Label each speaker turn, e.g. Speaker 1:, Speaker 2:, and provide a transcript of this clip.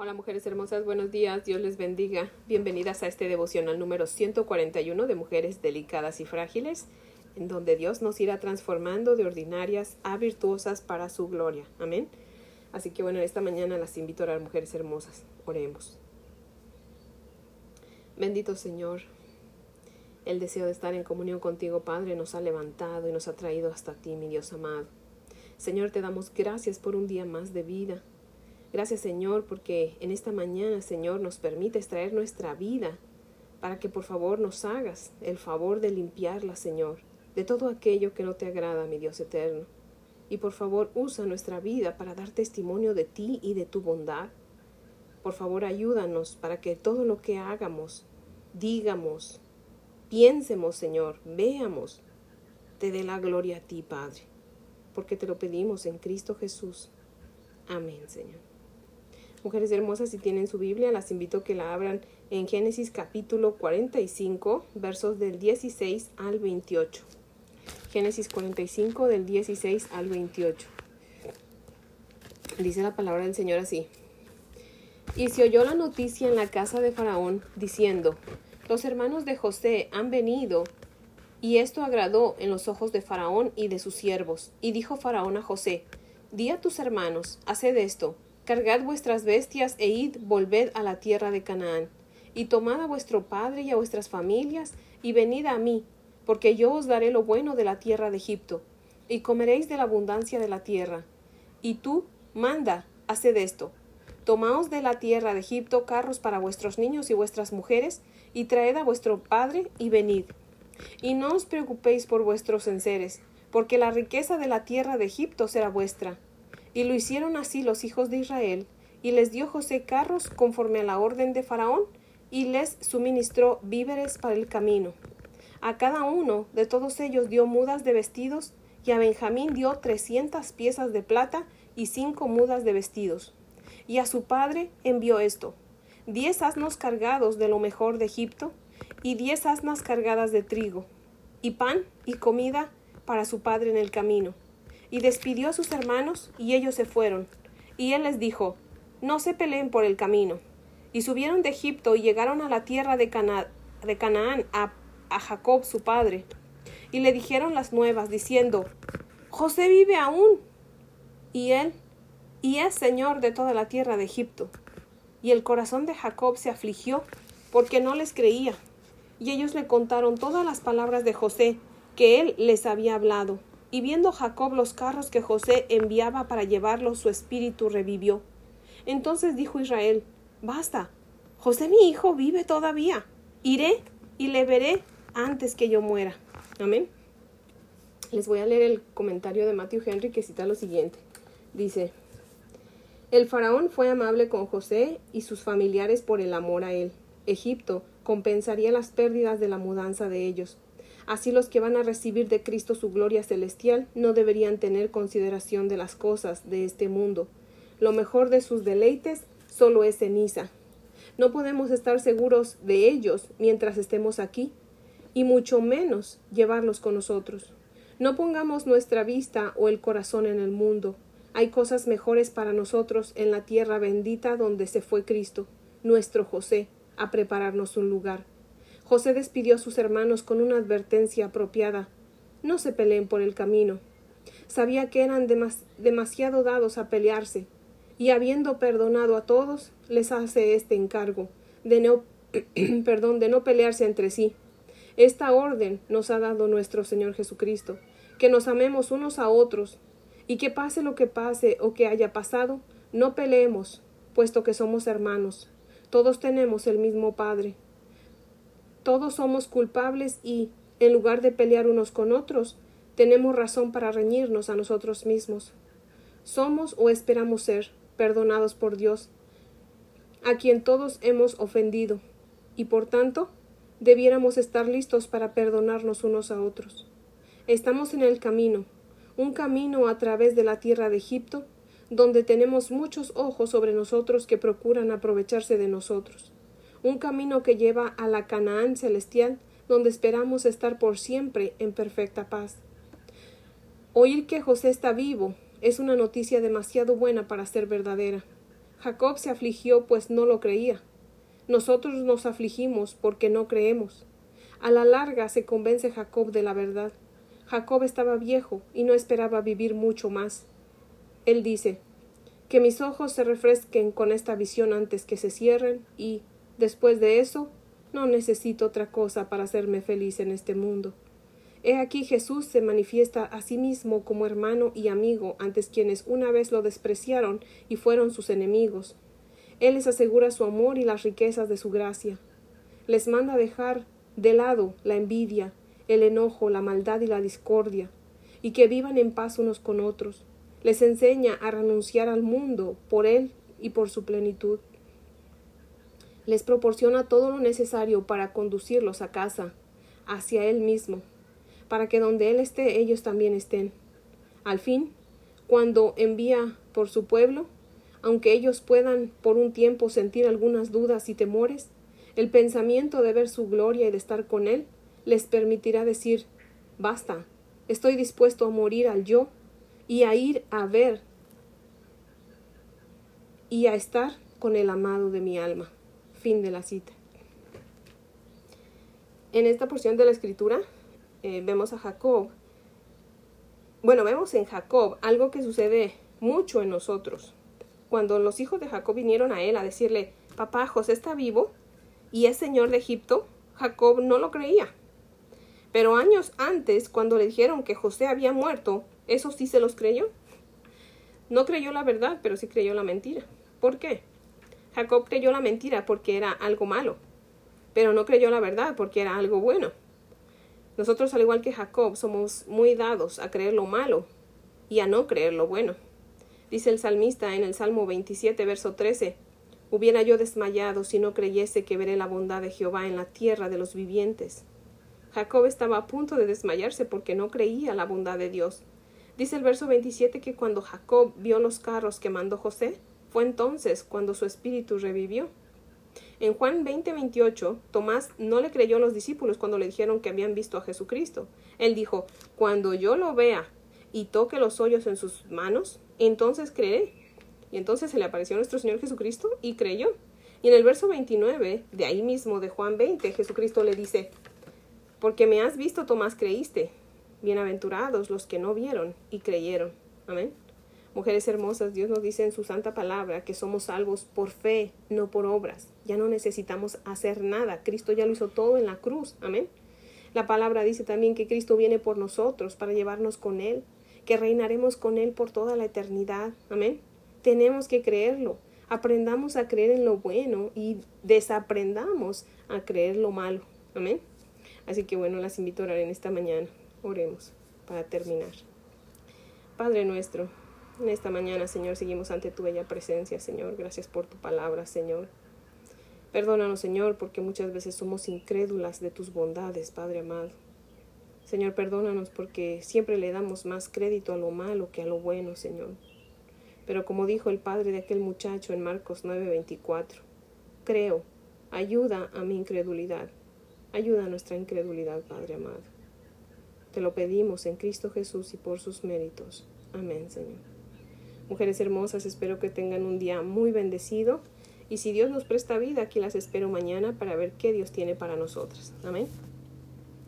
Speaker 1: Hola mujeres hermosas, buenos días, Dios les bendiga. Bienvenidas a este devocional número 141 de Mujeres Delicadas y Frágiles, en donde Dios nos irá transformando de ordinarias a virtuosas para su gloria. Amén. Así que bueno, esta mañana las invito a orar, mujeres hermosas. Oremos. Bendito Señor, el deseo de estar en comunión contigo, Padre, nos ha levantado y nos ha traído hasta ti, mi Dios amado. Señor, te damos gracias por un día más de vida. Gracias Señor porque en esta mañana Señor nos permites traer nuestra vida para que por favor nos hagas el favor de limpiarla Señor de todo aquello que no te agrada mi Dios eterno. Y por favor usa nuestra vida para dar testimonio de ti y de tu bondad. Por favor ayúdanos para que todo lo que hagamos, digamos, piensemos Señor, veamos, te dé la gloria a ti Padre, porque te lo pedimos en Cristo Jesús. Amén Señor. Mujeres hermosas, si tienen su Biblia, las invito a que la abran en Génesis capítulo 45, versos del 16 al 28. Génesis 45 del 16 al 28. Dice la palabra del Señor así. Y se oyó la noticia en la casa de Faraón, diciendo, Los hermanos de José han venido. Y esto agradó en los ojos de Faraón y de sus siervos. Y dijo Faraón a José, Di a tus hermanos, haced esto, Cargad vuestras bestias e id, volved a la tierra de Canaán, y tomad a vuestro padre y a vuestras familias, y venid a mí, porque yo os daré lo bueno de la tierra de Egipto, y comeréis de la abundancia de la tierra. Y tú, manda, haced esto. Tomaos de la tierra de Egipto carros para vuestros niños y vuestras mujeres, y traed a vuestro padre, y venid. Y no os preocupéis por vuestros enseres, porque la riqueza de la tierra de Egipto será vuestra y lo hicieron así los hijos de Israel, y les dio José carros conforme a la orden de Faraón, y les suministró víveres para el camino. A cada uno de todos ellos dio mudas de vestidos, y a Benjamín dio trescientas piezas de plata y cinco mudas de vestidos. Y a su padre envió esto, diez asnos cargados de lo mejor de Egipto, y diez asnas cargadas de trigo, y pan y comida para su padre en el camino y despidió a sus hermanos, y ellos se fueron. Y él les dijo, No se peleen por el camino. Y subieron de Egipto y llegaron a la tierra de, Canaán a Jacob su padre. Y le dijeron las nuevas, diciendo, José vive aún. Y él, y es señor de toda la tierra de Egipto. Y el corazón de Jacob se afligió, porque no les creía. Y ellos le contaron todas las palabras de José, que él les había hablado. Y viendo Jacob los carros que José enviaba para llevarlos, su espíritu revivió. Entonces dijo Israel, Basta, José mi hijo vive todavía. Iré y le veré antes que yo muera. Amén. Les voy a leer el comentario de Matthew Henry que cita lo siguiente. Dice, el faraón fue amable con José y sus familiares por el amor a él. Egipto compensaría las pérdidas de la mudanza de ellos. Así los que van a recibir de Cristo su gloria celestial no deberían tener consideración de las cosas de este mundo. Lo mejor de sus deleites solo es ceniza. No podemos estar seguros de ellos mientras estemos aquí, y mucho menos llevarlos con nosotros. No pongamos nuestra vista o el corazón en el mundo. Hay cosas mejores para nosotros en la tierra bendita donde se fue Cristo, nuestro José, a prepararnos un lugar. José despidió a sus hermanos con una advertencia apropiada. No se peleen por el camino. Sabía que eran demasiado dados a pelearse, y habiendo perdonado a todos, les hace este encargo de no, perdón, de no pelearse entre sí. Esta orden nos ha dado nuestro Señor Jesucristo, que nos amemos unos a otros, y que pase lo que pase o que haya pasado, no peleemos, puesto que somos hermanos. Todos tenemos el mismo Padre, todos somos culpables y, en lugar de pelear unos con otros, tenemos razón para reñirnos a nosotros mismos. Somos o esperamos ser perdonados por Dios, a quien todos hemos ofendido, y por tanto debiéramos estar listos para perdonarnos unos a otros. Estamos en el camino, un camino a través de la tierra de Egipto, donde tenemos muchos ojos sobre nosotros que procuran aprovecharse de nosotros un camino que lleva a la Canaán celestial, donde esperamos estar por siempre en perfecta paz. Oír que José está vivo es una noticia demasiado buena para ser verdadera. Jacob se afligió pues no lo creía. Nosotros nos afligimos porque no creemos. A la larga se convence Jacob de la verdad. Jacob estaba viejo y no esperaba vivir mucho más. Él dice que mis ojos se refresquen con esta visión antes que se cierren y, después de eso, no necesito otra cosa para hacerme feliz en este mundo. He aquí Jesús se manifiesta a sí mismo como hermano y amigo antes quienes una vez lo despreciaron y fueron sus enemigos. Él les asegura su amor y las riquezas de su gracia. Les manda dejar de lado la envidia, el enojo, la maldad y la discordia, y que vivan en paz unos con otros. Les enseña a renunciar al mundo por Él y por su plenitud. Les proporciona todo lo necesario para conducirlos a casa, hacia Él mismo para que donde Él esté, ellos también estén. Al fin, cuando envía por su pueblo, aunque ellos puedan por un tiempo sentir algunas dudas y temores, el pensamiento de ver su gloria y de estar con Él les permitirá decir Basta, estoy dispuesto a morir al yo y a ir a ver y a estar con el amado de mi alma. Fin de la cita. En esta porción de la escritura eh, vemos a Jacob, bueno, vemos en Jacob algo que sucede mucho en nosotros. Cuando los hijos de Jacob vinieron a él a decirle, papá, José está vivo y es señor de Egipto, Jacob no lo creía. Pero años antes, cuando le dijeron que José había muerto, eso sí se los creyó. No creyó la verdad, pero sí creyó la mentira. ¿Por qué? Jacob creyó la mentira porque era algo malo, pero no creyó la verdad porque era algo bueno. Nosotros, al igual que Jacob, somos muy dados a creer lo malo y a no creer lo bueno. Dice el salmista en el Salmo 27, verso 13, Hubiera yo desmayado si no creyese que veré la bondad de Jehová en la tierra de los vivientes. Jacob estaba a punto de desmayarse porque no creía la bondad de Dios. Dice el verso 27 que cuando Jacob vio los carros que mandó José, fue entonces cuando su espíritu revivió. En Juan 20, 28, Tomás no le creyó a los discípulos cuando le dijeron que habían visto a Jesucristo. Él dijo, Cuando yo lo vea y toque los hoyos en sus manos, entonces creeré. Y entonces se le apareció nuestro Señor Jesucristo y creyó. Y en el verso 29, de ahí mismo de Juan 20, Jesucristo le dice, Porque me has visto, Tomás, creíste. Bienaventurados los que no vieron y creyeron. Amén. Mujeres hermosas, Dios nos dice en su santa palabra que somos salvos por fe, no por obras. Ya no necesitamos hacer nada. Cristo ya lo hizo todo en la cruz. Amén. La palabra dice también que Cristo viene por nosotros para llevarnos con Él, que reinaremos con Él por toda la eternidad. Amén. Tenemos que creerlo. Aprendamos a creer en lo bueno y desaprendamos a creer lo malo. Amén. Así que bueno, las invito a orar en esta mañana. Oremos para terminar. Padre nuestro, en esta mañana, Señor, seguimos ante tu bella presencia, Señor. Gracias por tu palabra, Señor. Perdónanos, Señor, porque muchas veces somos incrédulas de tus bondades, Padre amado. Señor, perdónanos porque siempre le damos más crédito a lo malo que a lo bueno, Señor. Pero como dijo el padre de aquel muchacho en Marcos 9:24, creo, ayuda a mi incredulidad, ayuda a nuestra incredulidad, Padre amado. Te lo pedimos en Cristo Jesús y por sus méritos. Amén, Señor. Mujeres hermosas, espero que tengan un día muy bendecido y si Dios nos presta vida, aquí las espero mañana para ver qué Dios tiene para nosotras. Amén.